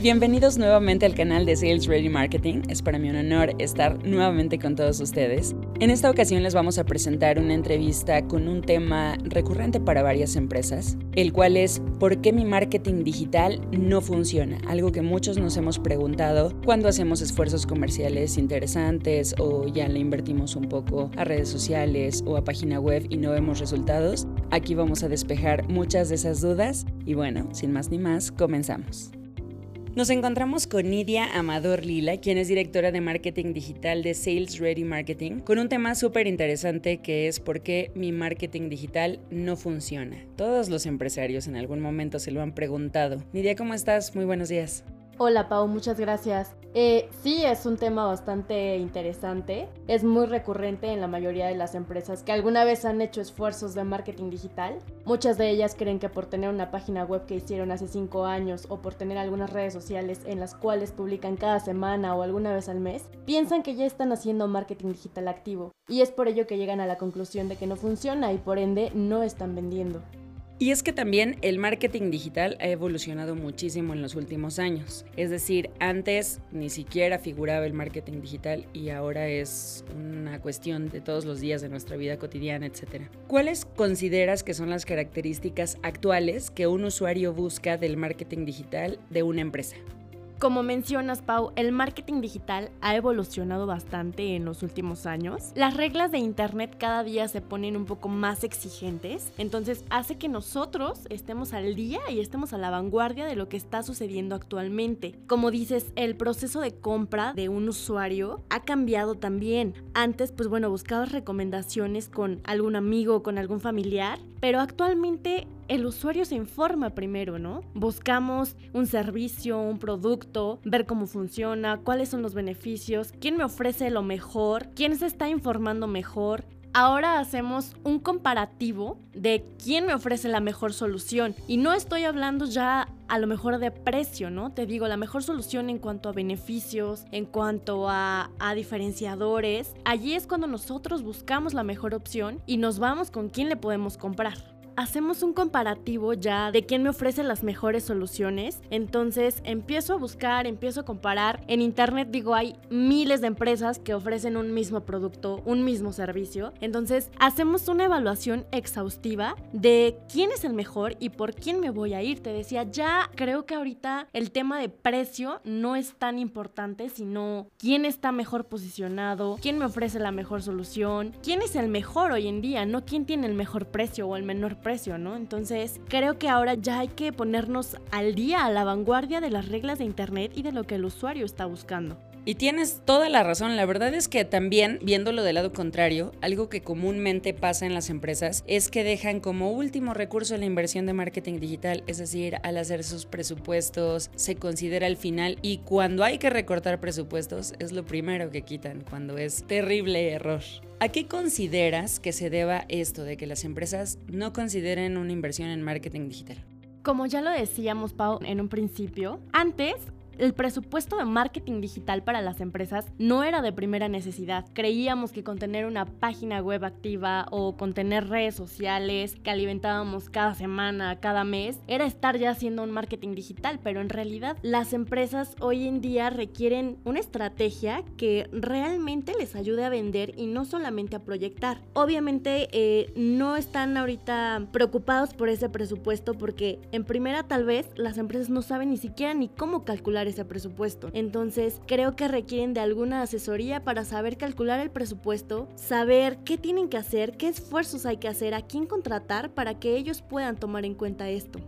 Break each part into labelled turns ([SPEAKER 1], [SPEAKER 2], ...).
[SPEAKER 1] Bienvenidos nuevamente al canal de Sales Ready Marketing. Es para mí un honor estar nuevamente con todos ustedes. En esta ocasión les vamos a presentar una entrevista con un tema recurrente para varias empresas, el cual es ¿por qué mi marketing digital no funciona? Algo que muchos nos hemos preguntado cuando hacemos esfuerzos comerciales interesantes o ya le invertimos un poco a redes sociales o a página web y no vemos resultados. Aquí vamos a despejar muchas de esas dudas y bueno, sin más ni más, comenzamos. Nos encontramos con Nidia Amador Lila, quien es directora de marketing digital de Sales Ready Marketing, con un tema súper interesante que es por qué mi marketing digital no funciona. Todos los empresarios en algún momento se lo han preguntado. Nidia, ¿cómo estás? Muy buenos días.
[SPEAKER 2] Hola Pau, muchas gracias. Eh, sí, es un tema bastante interesante. Es muy recurrente en la mayoría de las empresas que alguna vez han hecho esfuerzos de marketing digital. Muchas de ellas creen que por tener una página web que hicieron hace cinco años o por tener algunas redes sociales en las cuales publican cada semana o alguna vez al mes, piensan que ya están haciendo marketing digital activo. Y es por ello que llegan a la conclusión de que no funciona y por ende no están vendiendo.
[SPEAKER 1] Y es que también el marketing digital ha evolucionado muchísimo en los últimos años. Es decir, antes ni siquiera figuraba el marketing digital y ahora es una cuestión de todos los días de nuestra vida cotidiana, etc. ¿Cuáles consideras que son las características actuales que un usuario busca del marketing digital de una empresa?
[SPEAKER 2] Como mencionas, Pau, el marketing digital ha evolucionado bastante en los últimos años. Las reglas de Internet cada día se ponen un poco más exigentes, entonces hace que nosotros estemos al día y estemos a la vanguardia de lo que está sucediendo actualmente. Como dices, el proceso de compra de un usuario ha cambiado también. Antes, pues bueno, buscabas recomendaciones con algún amigo, con algún familiar, pero actualmente el usuario se informa primero, ¿no? Buscamos un servicio, un producto, ver cómo funciona, cuáles son los beneficios, quién me ofrece lo mejor, quién se está informando mejor. Ahora hacemos un comparativo de quién me ofrece la mejor solución. Y no estoy hablando ya a lo mejor de precio, ¿no? Te digo, la mejor solución en cuanto a beneficios, en cuanto a, a, diferenciadores. Allí es cuando nosotros buscamos la mejor opción y nos vamos con quién le podemos comprar hacemos un comparativo ya de quién me ofrece las mejores soluciones. Entonces empiezo a buscar, empiezo a comparar. En internet digo, hay miles de empresas que ofrecen un mismo producto, un mismo servicio. Entonces hacemos una evaluación exhaustiva de quién es el mejor y por quién me voy a ir. Te decía, ya creo que ahorita el tema de precio no es tan importante, sino quién está mejor posicionado, quién me ofrece la mejor solución, quién es el mejor hoy en día, no quién tiene el mejor precio o el menor precio ¿no? Entonces, creo que ahora ya hay que ponernos al día, a la vanguardia de las reglas de Internet y de lo que el usuario está buscando.
[SPEAKER 1] Y tienes toda la razón. La verdad es que también, viéndolo del lado contrario, algo que comúnmente pasa en las empresas es que dejan como último recurso la inversión de marketing digital. Es decir, al hacer sus presupuestos, se considera el final y cuando hay que recortar presupuestos es lo primero que quitan, cuando es terrible error. ¿A qué consideras que se deba esto de que las empresas no consideren una inversión en marketing digital?
[SPEAKER 2] Como ya lo decíamos, Pau, en un principio, antes el presupuesto de marketing digital para las empresas no era de primera necesidad. Creíamos que con tener una página web activa o con tener redes sociales que alimentábamos cada semana, cada mes, era estar ya haciendo un marketing digital, pero en realidad las empresas hoy en día requieren una estrategia que realmente les ayude a vender y no solamente a proyectar. Obviamente eh, no están ahorita preocupados por ese presupuesto porque en primera tal vez las empresas no saben ni siquiera ni cómo calcular ese presupuesto. Entonces, creo que requieren de alguna asesoría para saber calcular el presupuesto, saber qué tienen que hacer, qué esfuerzos hay que hacer, a quién contratar para que ellos puedan tomar en cuenta esto.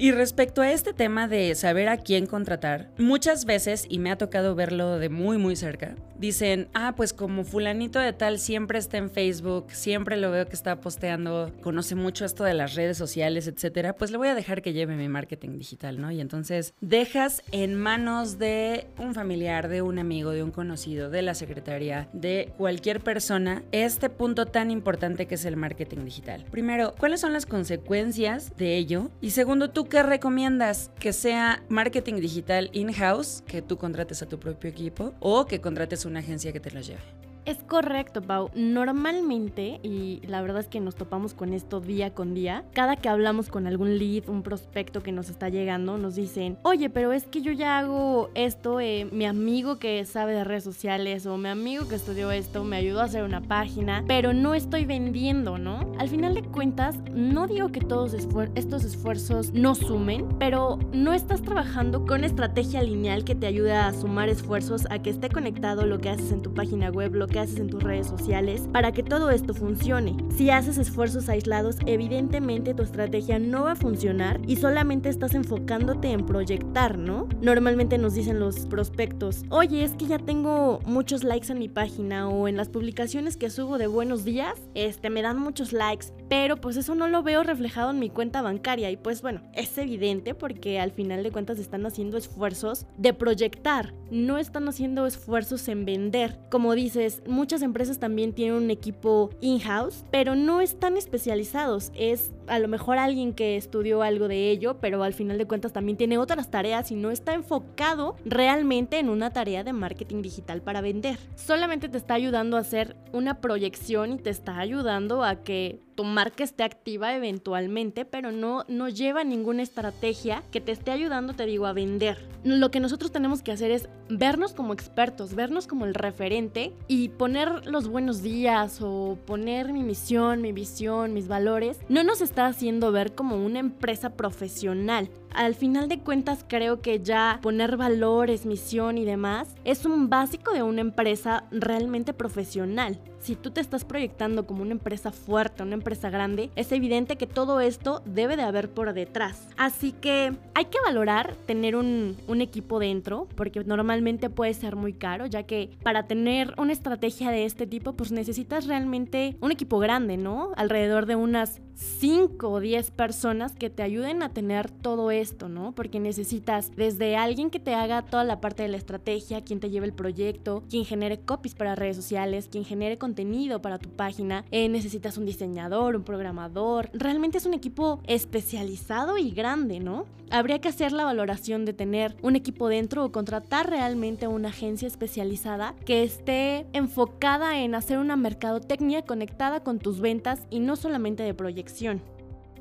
[SPEAKER 1] Y respecto a este tema de saber a quién contratar, muchas veces, y me ha tocado verlo de muy muy cerca, dicen, ah, pues como fulanito de tal siempre está en Facebook, siempre lo veo que está posteando, conoce mucho esto de las redes sociales, etcétera, pues le voy a dejar que lleve mi marketing digital, ¿no? Y entonces dejas en manos de un familiar, de un amigo, de un conocido, de la secretaria, de cualquier persona, este punto tan importante que es el marketing digital. Primero, ¿cuáles son las consecuencias de ello? Y segundo, tú qué recomiendas? ¿Que sea marketing digital in-house, que tú contrates a tu propio equipo, o que contrates una agencia que te lo lleve?
[SPEAKER 2] Es correcto, Pau. Normalmente, y la verdad es que nos topamos con esto día con día, cada que hablamos con algún lead, un prospecto que nos está llegando, nos dicen, oye, pero es que yo ya hago esto, eh, mi amigo que sabe de redes sociales o mi amigo que estudió esto me ayudó a hacer una página, pero no estoy vendiendo, ¿no? Al final de cuentas, no digo que todos estos esfuerzos no sumen, pero no estás trabajando con estrategia lineal que te ayude a sumar esfuerzos a que esté conectado lo que haces en tu página web, lo que haces en tus redes sociales, para que todo esto funcione. Si haces esfuerzos aislados, evidentemente tu estrategia no va a funcionar y solamente estás enfocándote en proyectar, ¿no? Normalmente nos dicen los prospectos, oye, es que ya tengo muchos likes en mi página o en las publicaciones que subo de buenos días, este, me dan muchos likes, pero pues eso no lo veo reflejado en mi cuenta bancaria y pues bueno, es evidente porque al final de cuentas están haciendo esfuerzos de proyectar, no están haciendo esfuerzos en vender. Como dices, muchas empresas también tienen un equipo in-house, pero no están especializados. Es a lo mejor alguien que estudió algo de ello, pero al final de cuentas también tiene otras tareas y no está enfocado realmente en una tarea de marketing digital para vender. Solamente te está ayudando a hacer una proyección y te está ayudando a que tu marca esté activa eventualmente, pero no, no lleva ninguna estrategia que te esté ayudando, te digo, a vender. Lo que nosotros tenemos que hacer es vernos como expertos, vernos como el referente y poner los buenos días o poner mi misión, mi visión, mis valores. No nos está haciendo ver como una empresa profesional. Al final de cuentas creo que ya poner valores, misión y demás es un básico de una empresa realmente profesional si tú te estás proyectando como una empresa fuerte, una empresa grande, es evidente que todo esto debe de haber por detrás. Así que hay que valorar tener un, equipo dentro, porque normalmente puede ser muy caro, ya que para tener una estrategia de este tipo, pues necesitas realmente un equipo grande, ¿no? Alrededor de unas 5 o 10 personas que te ayuden a tener todo esto, ¿no? Porque necesitas desde alguien que te haga toda la parte de la estrategia, quien te lleve el proyecto, quien genere copies para redes sociales, quien genere contenido para tu página, eh, necesitas un diseñador, un programador. Realmente es un equipo especializado y grande, ¿no? Habría que hacer la valoración de tener un equipo dentro o contratar realmente una agencia especializada que esté enfocada en hacer una mercadotecnia conectada con tus ventas y no solamente de proyección.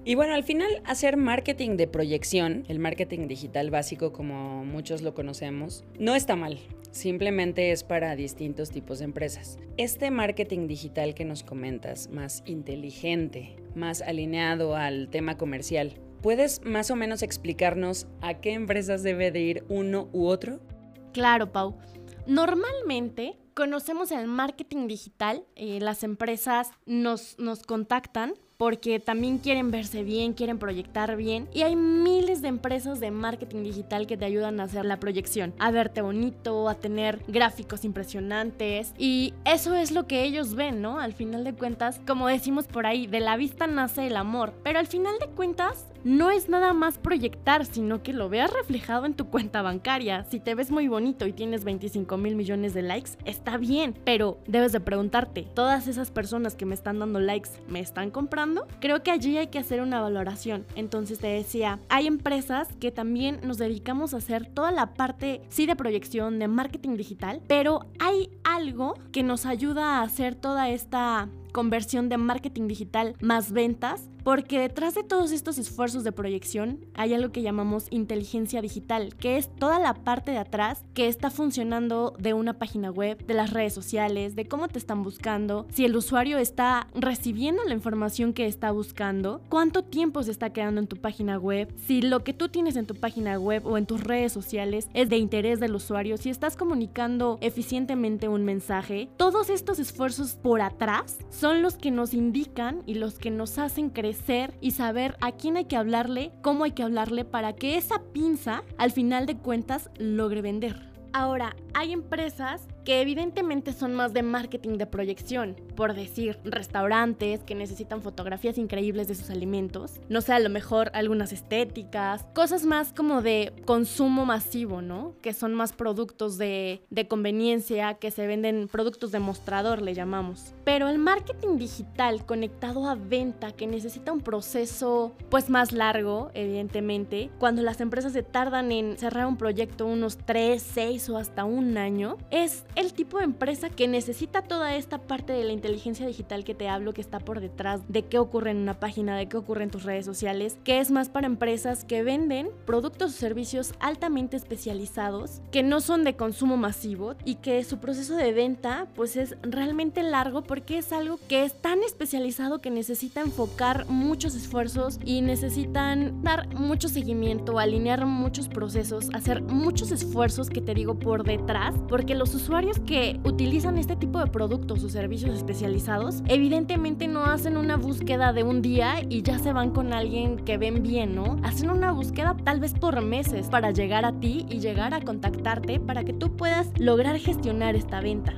[SPEAKER 1] Y bueno, al final hacer marketing de proyección, el marketing digital básico como muchos lo conocemos, no está mal. Simplemente es para distintos tipos de empresas. Este marketing digital que nos comentas, más inteligente, más alineado al tema comercial, ¿puedes más o menos explicarnos a qué empresas debe de ir uno u otro?
[SPEAKER 2] Claro, Pau. Normalmente conocemos el marketing digital, eh, las empresas nos, nos contactan porque también quieren verse bien, quieren proyectar bien y hay miles de empresas de marketing digital que te ayudan a hacer la proyección, a verte bonito, a tener gráficos impresionantes y eso es lo que ellos ven, ¿no? Al final de cuentas, como decimos por ahí, de la vista nace el amor, pero al final de cuentas no es nada más proyectar, sino que lo veas reflejado en tu cuenta bancaria. Si te ves muy bonito y tienes 25 mil millones de likes, está bien, pero debes de preguntarte, ¿todas esas personas que me están dando likes me están comprando? creo que allí hay que hacer una valoración. Entonces te decía, hay empresas que también nos dedicamos a hacer toda la parte, sí, de proyección, de marketing digital, pero hay algo que nos ayuda a hacer toda esta conversión de marketing digital más ventas, porque detrás de todos estos esfuerzos de proyección hay algo que llamamos inteligencia digital, que es toda la parte de atrás que está funcionando de una página web, de las redes sociales, de cómo te están buscando, si el usuario está recibiendo la información que está buscando, cuánto tiempo se está quedando en tu página web, si lo que tú tienes en tu página web o en tus redes sociales es de interés del usuario, si estás comunicando eficientemente un mensaje, todos estos esfuerzos por atrás son son los que nos indican y los que nos hacen crecer y saber a quién hay que hablarle, cómo hay que hablarle para que esa pinza al final de cuentas logre vender. Ahora, hay empresas que evidentemente son más de marketing de proyección, por decir, restaurantes que necesitan fotografías increíbles de sus alimentos, no sé, a lo mejor algunas estéticas, cosas más como de consumo masivo, ¿no? Que son más productos de, conveniencia, que se venden productos de mostrador, le llamamos. Pero el marketing digital conectado a venta, que necesita un proceso pues más largo, evidentemente, cuando las empresas se tardan en cerrar un proyecto unos 3, 6 o hasta un año, es el tipo de empresa que necesita toda esta parte de la inteligencia digital que te hablo, que está por detrás de qué ocurre en una página, de qué ocurre en tus redes sociales, que es más para empresas que venden productos o servicios altamente especializados, que no son de consumo masivo y que su proceso de venta pues es realmente largo porque es algo que es tan especializado que necesita enfocar muchos esfuerzos y necesitan dar mucho seguimiento, alinear muchos procesos, hacer muchos esfuerzos que te digo por detrás, porque los usuarios que utilizan este tipo de productos o servicios especializados evidentemente no hacen una búsqueda de un día y ya se van con alguien que ven bien, ¿no? Hacen una búsqueda tal vez por meses para llegar a ti y llegar a contactarte para que tú puedas lograr gestionar esta venta.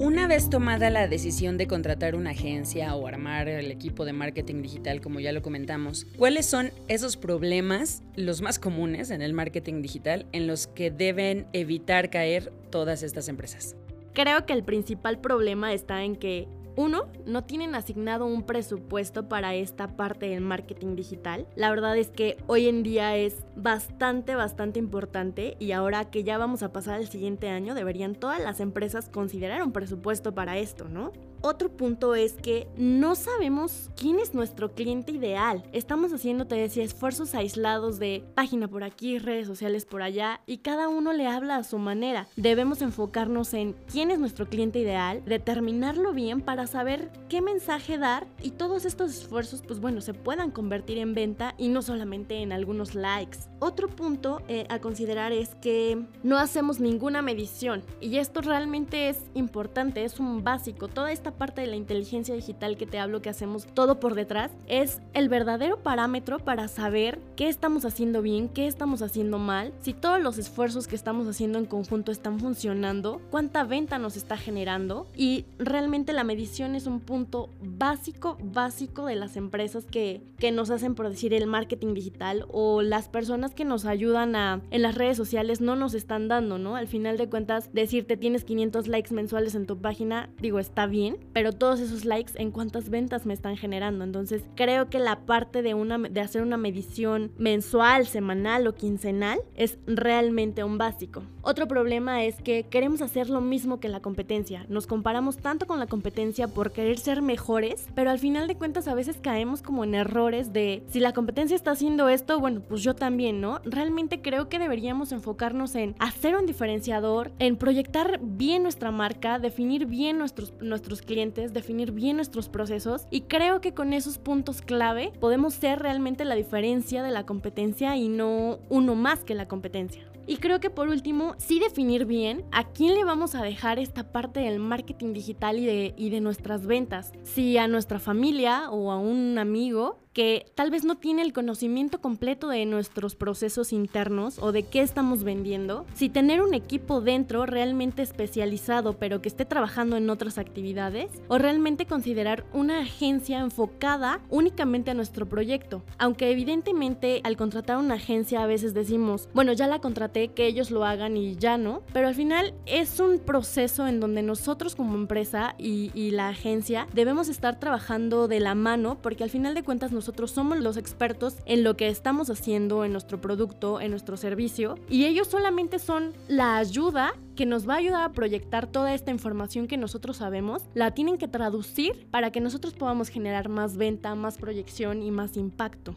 [SPEAKER 1] Una vez tomada la decisión de contratar una agencia o armar el equipo de marketing digital, como ya lo comentamos, ¿cuáles son esos problemas, los más comunes en el marketing digital, en los que deben evitar caer todas estas empresas?
[SPEAKER 2] Creo que el principal problema está en que uno, no tienen asignado un presupuesto para esta parte del marketing digital. La verdad es que hoy en día es bastante, bastante importante y ahora que ya vamos a pasar al siguiente año, deberían todas las empresas considerar un presupuesto para esto, ¿no? Otro punto es que no sabemos quién es nuestro cliente ideal. Estamos haciendo, te decía, esfuerzos aislados de página por aquí, redes sociales por allá, y cada uno le habla a su manera. Debemos enfocarnos en quién es nuestro cliente ideal, determinarlo bien para saber qué mensaje dar y todos estos esfuerzos, pues bueno, se puedan convertir en venta y no solamente en algunos likes. Otro punto eh, a considerar es que no hacemos ninguna medición y esto realmente es importante, es un básico. Toda esta parte de la inteligencia digital que te hablo que hacemos todo por detrás es el verdadero parámetro para saber qué estamos haciendo bien, qué estamos haciendo mal, si todos los esfuerzos que estamos haciendo en conjunto están funcionando, cuánta venta nos está generando y realmente la medición es un punto básico, básico de las empresas que, que nos hacen por decir el marketing digital o las personas que nos ayudan a en las redes sociales no nos están dando, ¿no? Al final de cuentas decirte tienes 500 likes mensuales en tu página, digo, está bien, pero todos esos likes en cuántas ventas me están generando. Entonces, creo que la parte de, una, de hacer una medición mensual, semanal o quincenal es realmente un básico. Otro problema es que queremos hacer lo mismo que la competencia. Nos comparamos tanto con la competencia por querer ser mejores, pero al final de cuentas a veces caemos como en errores de si la competencia está haciendo esto, bueno, pues yo también, ¿no? Realmente creo que deberíamos enfocarnos en hacer un diferenciador, en proyectar bien nuestra marca, definir bien nuestros, nuestros clientes, definir bien nuestros procesos y creo que con esos puntos clave podemos ser realmente la diferencia de la competencia y no uno más que la competencia. Y creo que por último, sí definir bien a quién le vamos a dejar esta parte del marketing digital y de, y de nuestras ventas. Si a nuestra familia o a un amigo que tal vez no tiene el conocimiento completo de nuestros procesos internos o de qué estamos vendiendo, si tener un equipo dentro realmente especializado pero que esté trabajando en otras actividades, o realmente considerar una agencia enfocada únicamente a nuestro proyecto. Aunque evidentemente al contratar una agencia a veces decimos, bueno, ya la contraté, que ellos lo hagan y ya no, pero al final es un proceso en donde nosotros como empresa y, la agencia debemos estar trabajando de la mano porque al final de cuentas nosotros somos los expertos en lo que estamos haciendo, en nuestro producto, en nuestro servicio, y ellos solamente son la ayuda que nos va a ayudar a proyectar toda esta información que nosotros sabemos, la tienen que traducir para que nosotros podamos generar más venta, más proyección y más impacto.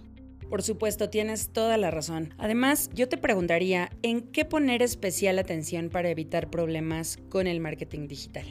[SPEAKER 1] Por supuesto, tienes toda la razón. Además, yo te preguntaría, ¿en qué poner especial atención para evitar problemas con el marketing digital?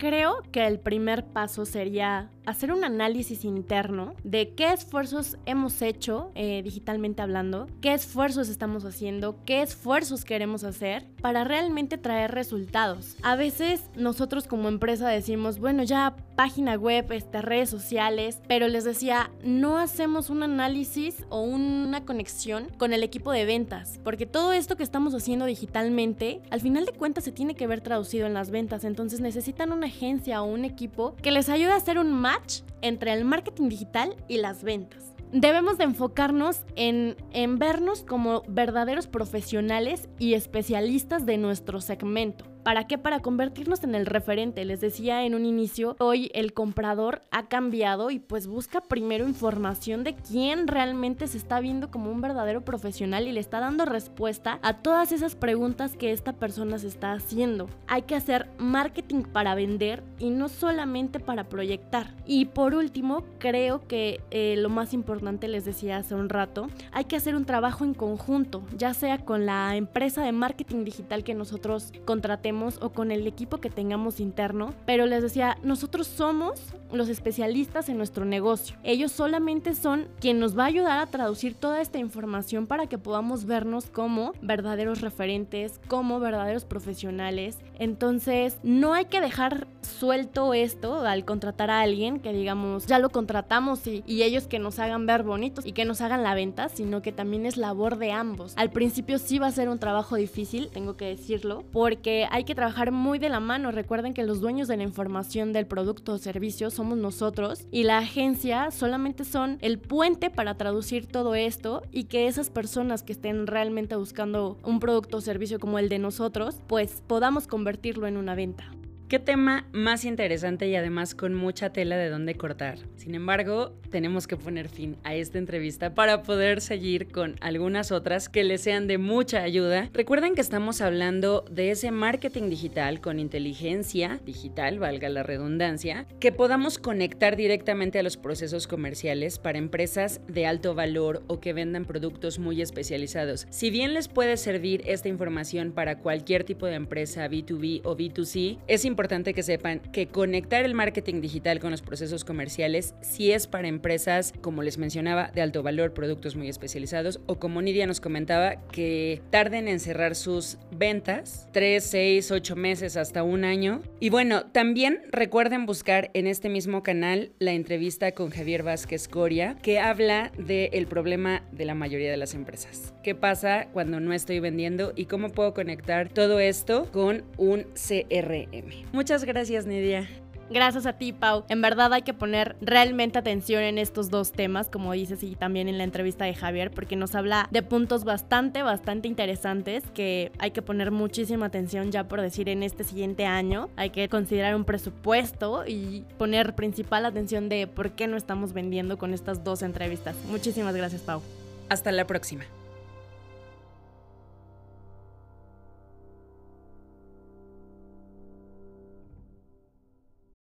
[SPEAKER 2] Creo que el primer paso sería hacer un análisis interno de qué esfuerzos hemos hecho eh, digitalmente hablando, qué esfuerzos estamos haciendo, qué esfuerzos queremos hacer para realmente traer resultados. A veces nosotros como empresa decimos, bueno, ya página web, este, redes sociales, pero les decía, no hacemos un análisis o una conexión con el equipo de ventas, porque todo esto que estamos haciendo digitalmente, al final de cuentas se tiene que ver traducido en las ventas, entonces necesitan una agencia o un equipo que les ayude a hacer un match entre el marketing digital y las ventas. Debemos de enfocarnos en, en vernos como verdaderos profesionales y especialistas de nuestro segmento. ¿Para qué? Para convertirnos en el referente. Les decía en un inicio, hoy el comprador ha cambiado y pues busca primero información de quién realmente se está viendo como un verdadero profesional y le está dando respuesta a todas esas preguntas que esta persona se está haciendo. Hay que hacer marketing para vender y no solamente para proyectar. Y por último, creo que eh, lo más importante, les decía hace un rato, hay que hacer un trabajo en conjunto, ya sea con la empresa de marketing digital que nosotros contratemos o con el equipo que tengamos interno. Pero les decía, nosotros somos los especialistas en nuestro negocio. Ellos solamente son quien nos va a ayudar a traducir toda esta información para que podamos vernos como verdaderos referentes, como verdaderos profesionales. Entonces, no hay que dejar suelto esto al contratar a alguien que digamos, ya lo contratamos y, ellos que nos hagan ver bonitos y que nos hagan la venta, sino que también es labor de ambos. Al principio sí va a ser un trabajo difícil, tengo que decirlo, porque hay que trabajar muy de la mano. Recuerden que los dueños de la información del producto o servicio somos nosotros y la agencia solamente son el puente para traducir todo esto y que esas personas que estén realmente buscando un producto o servicio como el de nosotros, pues podamos convertirlo en una venta.
[SPEAKER 1] Qué tema más interesante y además con mucha tela de dónde cortar. Sin embargo, tenemos que poner fin a esta entrevista para poder seguir con algunas otras que les sean de mucha ayuda. Recuerden que estamos hablando de ese marketing digital con inteligencia digital, valga la redundancia, que podamos conectar directamente a los procesos comerciales para empresas de alto valor o que vendan productos muy especializados. Si bien les puede servir esta información para cualquier tipo de empresa B2B o B2C, es importante importante que sepan que conectar el marketing digital con los procesos comerciales si es para empresas, como les mencionaba, de alto valor, productos muy especializados, o como Nidia nos comentaba, que tarden en cerrar sus ventas, 3, 6, 8 meses hasta un año. Y bueno, también recuerden buscar en este mismo canal la entrevista con Javier Vázquez Coria, que habla del problema de la mayoría de las empresas. ¿Qué pasa cuando no estoy vendiendo y cómo puedo conectar todo esto con un CRM? Muchas gracias, Nidia.
[SPEAKER 2] Gracias a ti, Pau. En verdad hay que poner realmente atención en estos dos temas, como dices, y también en la entrevista de Javier, porque nos habla de puntos bastante, bastante interesantes que hay que poner muchísima atención ya por decir en este siguiente año. Hay que considerar un presupuesto y poner principal atención de por qué no estamos vendiendo con estas dos entrevistas. Muchísimas gracias, Pau.
[SPEAKER 1] Hasta la próxima.